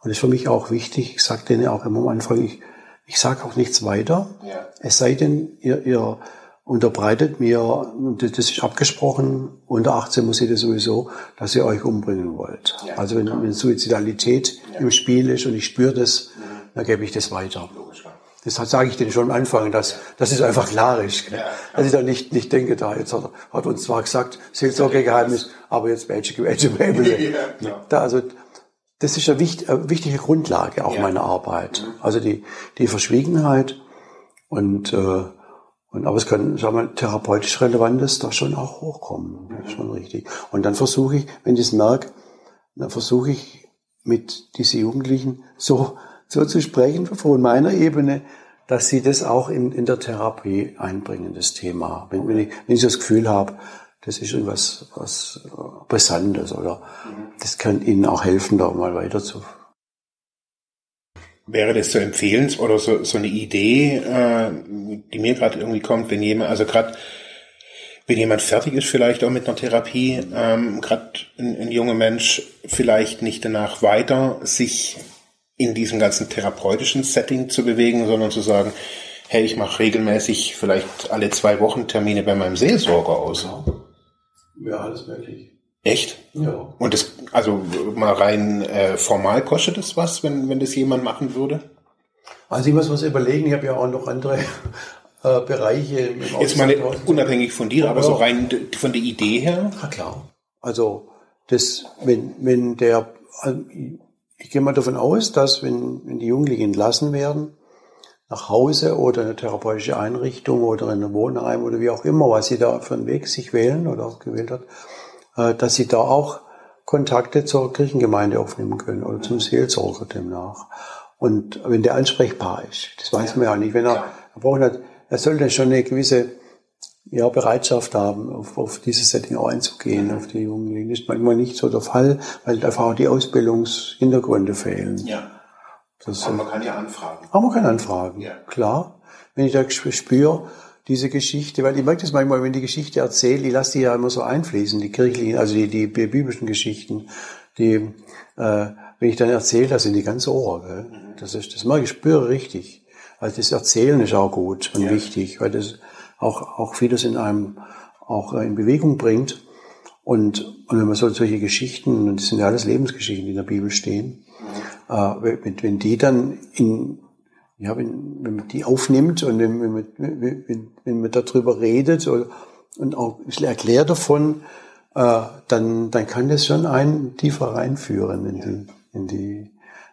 Speaker 2: und ist für mich auch wichtig. Ich sage denen auch immer am Anfang, ich, ich sage auch nichts weiter. Ja. Es sei denn, ihr, ihr unterbreitet mir, das ist abgesprochen, unter 18 muss ich das sowieso, dass ihr euch umbringen wollt. Ja. Also wenn, wenn Suizidalität ja. im Spiel ist und ich spüre das, mhm. dann gebe ich das weiter. Das sage ich denen schon am Anfang, dass, dass es einfach klar ist. Ja. Dass ich da nicht, nicht denke, da jetzt hat, hat uns zwar gesagt, Seelsorgegeheimnis, aber jetzt welche, welche Bäble. Da, also, das ist eine, wichtig, eine wichtige Grundlage auch ja. meiner Arbeit. Also die, die Verschwiegenheit und, äh, und aber es kann, sagen wir, therapeutisch Relevantes da schon auch hochkommen. Das ist schon richtig. Und dann versuche ich, wenn ich es merke, dann versuche ich mit diesen Jugendlichen so, so zu sprechen von meiner Ebene, dass sie das auch in, in der Therapie einbringen, das Thema. Wenn, wenn, ich, wenn ich das Gefühl habe, das ist irgendwas was Brisantes oder das kann ihnen auch helfen, da mal weiter zu.
Speaker 1: Wäre das zu empfehlen oder so, so eine Idee, äh, die mir gerade irgendwie kommt, wenn jemand, also gerade wenn jemand fertig ist, vielleicht auch mit einer Therapie, ähm, gerade ein, ein junger Mensch vielleicht nicht danach weiter sich in diesem ganzen therapeutischen Setting zu bewegen, sondern zu sagen, hey, ich mache regelmäßig vielleicht alle zwei Wochen Termine bei meinem Seelsorger aus.
Speaker 2: Ja, alles möglich.
Speaker 1: Echt?
Speaker 2: Ja.
Speaker 1: Und das, also mal rein äh, formal kostet das was, wenn, wenn das jemand machen würde?
Speaker 2: Also ich muss was überlegen, ich habe ja auch noch andere äh, Bereiche im
Speaker 1: Jetzt mal unabhängig von dir, aber, aber so rein von der Idee her?
Speaker 2: Na klar. Also das, wenn, wenn der, also ich gehe mal davon aus, dass wenn, wenn die Jugendlichen entlassen werden, nach Hause oder in eine therapeutische Einrichtung oder in einem Wohnheim oder wie auch immer, was sie da für einen Weg sich wählen oder auch gewählt hat, äh, dass sie da auch Kontakte zur Kirchengemeinde aufnehmen können oder zum Seelsorger demnach. Und wenn der ansprechbar ist, das weiß man ja nicht, wenn er, er braucht er sollte schon eine gewisse ja, Bereitschaft haben, auf, auf dieses Setting auch einzugehen, auf die Jugendlichen. Das ist manchmal nicht so der Fall, weil einfach auch die Ausbildungshintergründe fehlen.
Speaker 1: Ja. Das, aber man kann ja anfragen.
Speaker 2: Aber man kann anfragen, ja. klar. Wenn ich da spüre, diese Geschichte, weil ich merke das manchmal, wenn die Geschichte erzähle, ich lasse die ja immer so einfließen, die kirchlichen, also die, die biblischen Geschichten, die, äh, wenn ich dann erzähle, das sind die ganz Ohr, gell? Mhm. Das ist, das mag ich spüre richtig. Also das Erzählen ist auch gut und ja. wichtig, weil das auch, auch vieles in einem auch in Bewegung bringt. Und, und wenn man so solche Geschichten, und das sind ja alles Lebensgeschichten, die in der Bibel stehen, äh, wenn, wenn die dann in, ja, wenn, wenn man die aufnimmt und wenn, wenn, man, wenn, wenn man darüber redet oder, und auch ein bisschen erklärt davon, äh, dann, dann kann das schon einen tiefer reinführen in die, in die,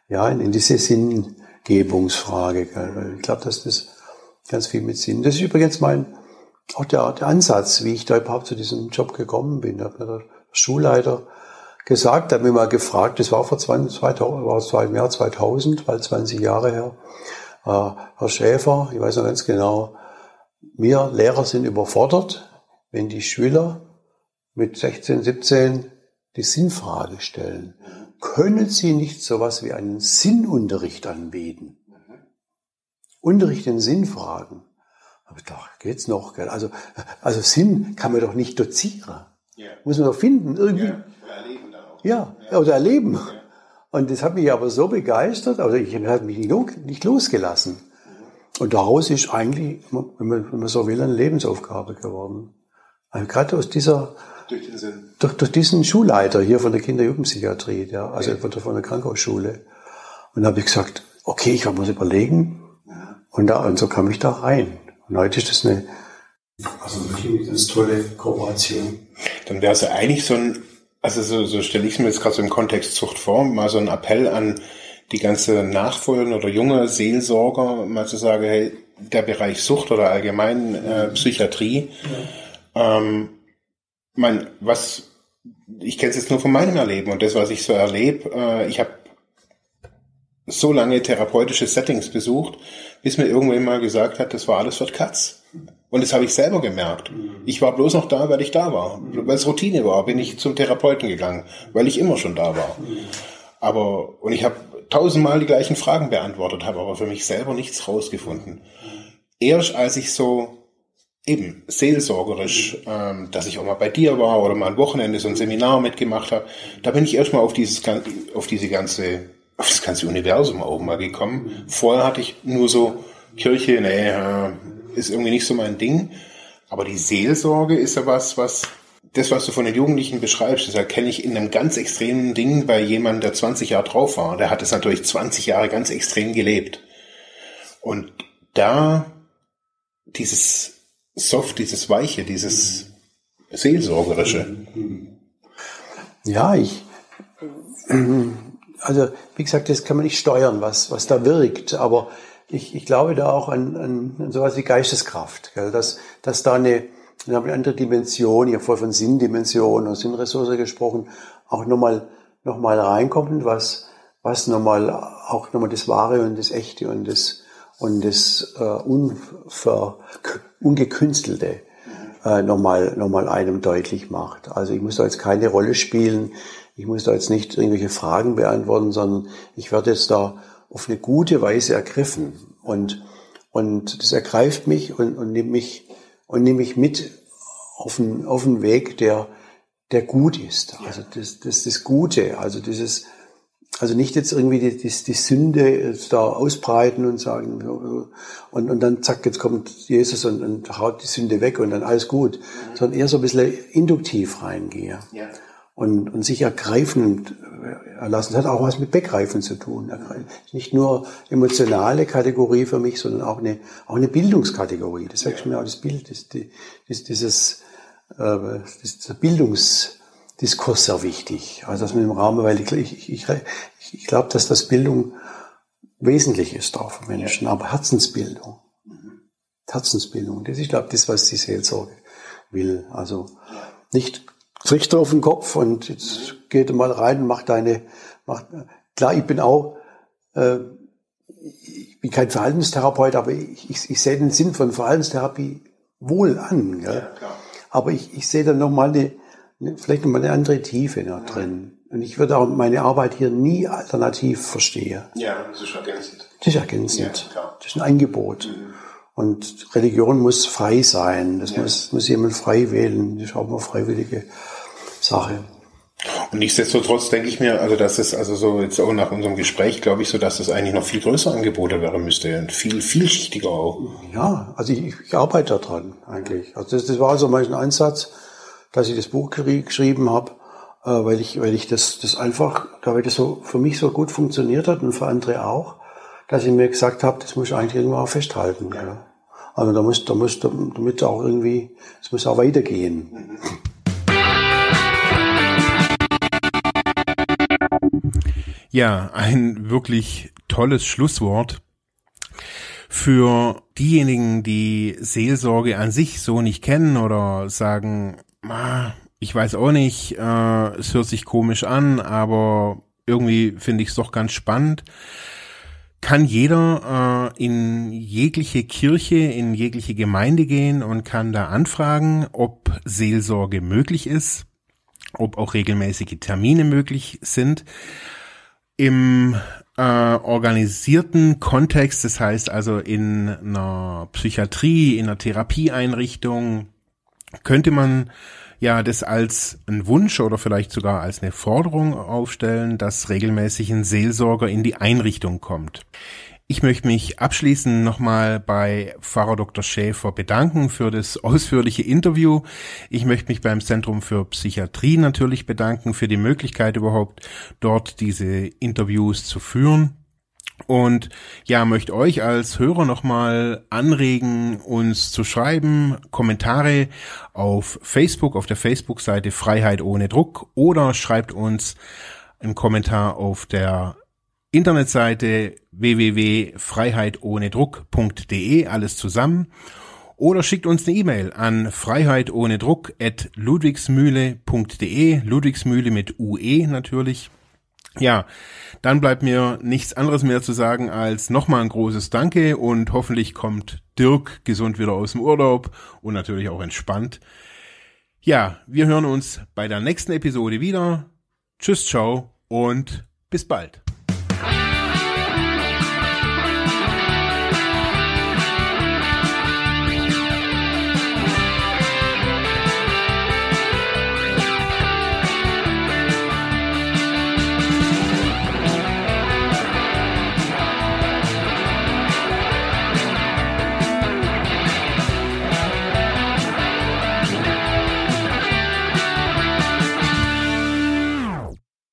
Speaker 2: ja, in, in diese Sinngebungsfrage. Ich glaube, dass das ganz viel mit Sinn. Das ist übrigens mein, auch der, der Ansatz, wie ich da überhaupt zu diesem Job gekommen bin. Da hat mir der Schulleiter gesagt, hat mir mal gefragt, das war vor 20, 2000, war es im Jahr 2000, bald 20 Jahre her, äh, Herr Schäfer, ich weiß noch ganz genau, wir Lehrer sind überfordert, wenn die Schüler mit 16, 17 die Sinnfrage stellen. Können Sie nicht sowas wie einen Sinnunterricht anbieten? Unterricht in Sinnfragen. Aber ich dachte, geht's noch? Gell? Also, also Sinn kann man doch nicht dozieren. Ja. Muss man doch finden, irgendwie. Ja, oder erleben dann auch. Ja, ja. oder erleben. Ja. Und das hat mich aber so begeistert, also ich habe mich nicht losgelassen. Und daraus ist eigentlich, wenn man, wenn man so will, eine Lebensaufgabe geworden. Also gerade aus dieser, durch, den. Durch, durch diesen Schulleiter hier von der Kinder-Jugendpsychiatrie, der, also von der, von der Krankenhausschule. Und da habe ich gesagt, okay, ich muss überlegen. Und, da, und so kam ich da rein. Und heute ist das eine, also wirklich eine ganz tolle Kooperation.
Speaker 1: Dann wäre es eigentlich so ein also so, so stelle ich es mir jetzt gerade so im Kontext Zucht vor, mal so ein Appell an die ganze Nachfolgende oder junge Seelsorger, mal zu sagen, hey, der Bereich Sucht oder allgemein äh, Psychiatrie, ja. ähm, mein, was, ich kenne es jetzt nur von meinem Erleben und das, was ich so erlebe, äh, ich habe so lange therapeutische Settings besucht, bis mir irgendwann mal gesagt hat, das war alles für Katz. Und das habe ich selber gemerkt. Ich war bloß noch da, weil ich da war. Weil es Routine war, bin ich zum Therapeuten gegangen, weil ich immer schon da war. Aber, und ich habe tausendmal die gleichen Fragen beantwortet, habe aber für mich selber nichts rausgefunden. Erst als ich so eben seelsorgerisch, ähm, dass ich auch mal bei dir war oder mal ein Wochenende so ein Seminar mitgemacht habe, da bin ich erstmal auf dieses auf diese ganze auf das ganze Universum auch mal gekommen. Vorher hatte ich nur so Kirche, nee, äh, ist irgendwie nicht so mein Ding. Aber die Seelsorge ist ja was, was das, was du von den Jugendlichen beschreibst, das erkenne ich in einem ganz extremen Ding bei jemandem, der 20 Jahre drauf war. Der hat es natürlich 20 Jahre ganz extrem gelebt. Und da dieses Soft, dieses Weiche, dieses Seelsorgerische.
Speaker 2: Ja, ich, also wie gesagt, das kann man nicht steuern, was, was da wirkt, aber ich, ich glaube da auch an, an, an sowas wie Geisteskraft, gell? Dass, dass da eine, eine andere Dimension, ich habe vorher von Sinndimension und Sinnressource gesprochen, auch nochmal noch mal reinkommt, was, was nochmal auch nochmal das Wahre und das Echte und das, und das äh, Unver, Ungekünstelte äh, nochmal noch mal einem deutlich macht. Also ich muss da jetzt keine Rolle spielen, ich muss da jetzt nicht irgendwelche Fragen beantworten, sondern ich werde jetzt da auf eine gute Weise ergriffen und und das ergreift mich und, und nimmt mich und nimmt mich mit auf einen, auf einen Weg, der der gut ist. Also das, das, das Gute, also dieses also nicht jetzt irgendwie die, die, die Sünde da ausbreiten und sagen, und, und dann zack, jetzt kommt Jesus und, und haut die Sünde weg und dann alles gut, mhm. sondern eher so ein bisschen induktiv reingehe. Ja. Und, und sich ergreifend erlassen. Das hat auch was mit Begreifen zu tun. Nicht nur emotionale Kategorie für mich, sondern auch eine, auch eine Bildungskategorie. Das wächst mir auch das Bild, das, das, dieses, äh, das Bildungs, Diskurs sehr wichtig. Also das mit dem Rahmen, weil ich, ich, ich, ich glaube, dass das Bildung wesentlich ist auch für Menschen, aber Herzensbildung. Herzensbildung, das ist, glaube das, was die Seelsorge will. Also nicht Trichter auf den Kopf und jetzt geht mal rein und macht deine, macht, klar, ich bin auch, äh, ich bin kein Verhaltenstherapeut, aber ich, ich, ich sehe den Sinn von Verhaltenstherapie wohl an. Gell? Ja, aber ich, ich sehe dann nochmal eine, Ne, vielleicht nochmal eine andere Tiefe da drin. Und ich würde auch meine Arbeit hier nie alternativ verstehen.
Speaker 1: Ja, das ist ergänzend.
Speaker 2: Das ist ergänzend. Ja, das ist ein Angebot. Mhm. Und Religion muss frei sein. Das ja. muss, muss jemand frei wählen. Das ist auch eine freiwillige Sache.
Speaker 1: Und nichtsdestotrotz denke ich mir, also dass es also so jetzt auch nach unserem Gespräch, glaube ich, so, dass es eigentlich noch viel größer Angebote wäre müsste und viel vielschichtiger auch.
Speaker 2: Ja, also ich, ich arbeite daran eigentlich. Also das, das war so mein Ansatz dass ich das Buch geschrieben habe, äh, weil ich, weil ich das, das einfach, weil das so für mich so gut funktioniert hat und für andere auch, dass ich mir gesagt habe, das muss ich eigentlich irgendwann auch festhalten. Ja. Also da muss, da muss, damit auch irgendwie, es muss auch weitergehen.
Speaker 1: Ja, ein wirklich tolles Schlusswort. Für diejenigen, die Seelsorge an sich so nicht kennen oder sagen, ich weiß auch nicht, äh, es hört sich komisch an, aber irgendwie finde ich es doch ganz spannend. Kann jeder äh, in jegliche Kirche, in jegliche Gemeinde gehen und kann da anfragen, ob Seelsorge möglich ist, ob auch regelmäßige Termine möglich sind. Im äh, organisierten Kontext, das heißt also in einer Psychiatrie, in einer Therapieeinrichtung, könnte man ja das als ein Wunsch oder vielleicht sogar als eine Forderung aufstellen, dass regelmäßig ein Seelsorger in die Einrichtung kommt. Ich möchte mich abschließend nochmal bei Pfarrer Dr. Schäfer bedanken für das ausführliche Interview. Ich möchte mich beim Zentrum für Psychiatrie natürlich bedanken für die Möglichkeit überhaupt dort diese Interviews zu führen. Und ja, möchte euch als Hörer nochmal anregen, uns zu schreiben, Kommentare auf Facebook, auf der Facebook-Seite Freiheit ohne Druck oder schreibt uns einen Kommentar auf der Internetseite www.freiheitonedruck.de, alles zusammen. Oder schickt uns eine E-Mail an freiheitonedruck at ludwigsmühle.de, Ludwigsmühle mit UE natürlich. Ja, dann bleibt mir nichts anderes mehr zu sagen als nochmal ein großes Danke und hoffentlich kommt Dirk gesund wieder aus dem Urlaub und natürlich auch entspannt. Ja, wir hören uns bei der nächsten Episode wieder. Tschüss, ciao und bis bald.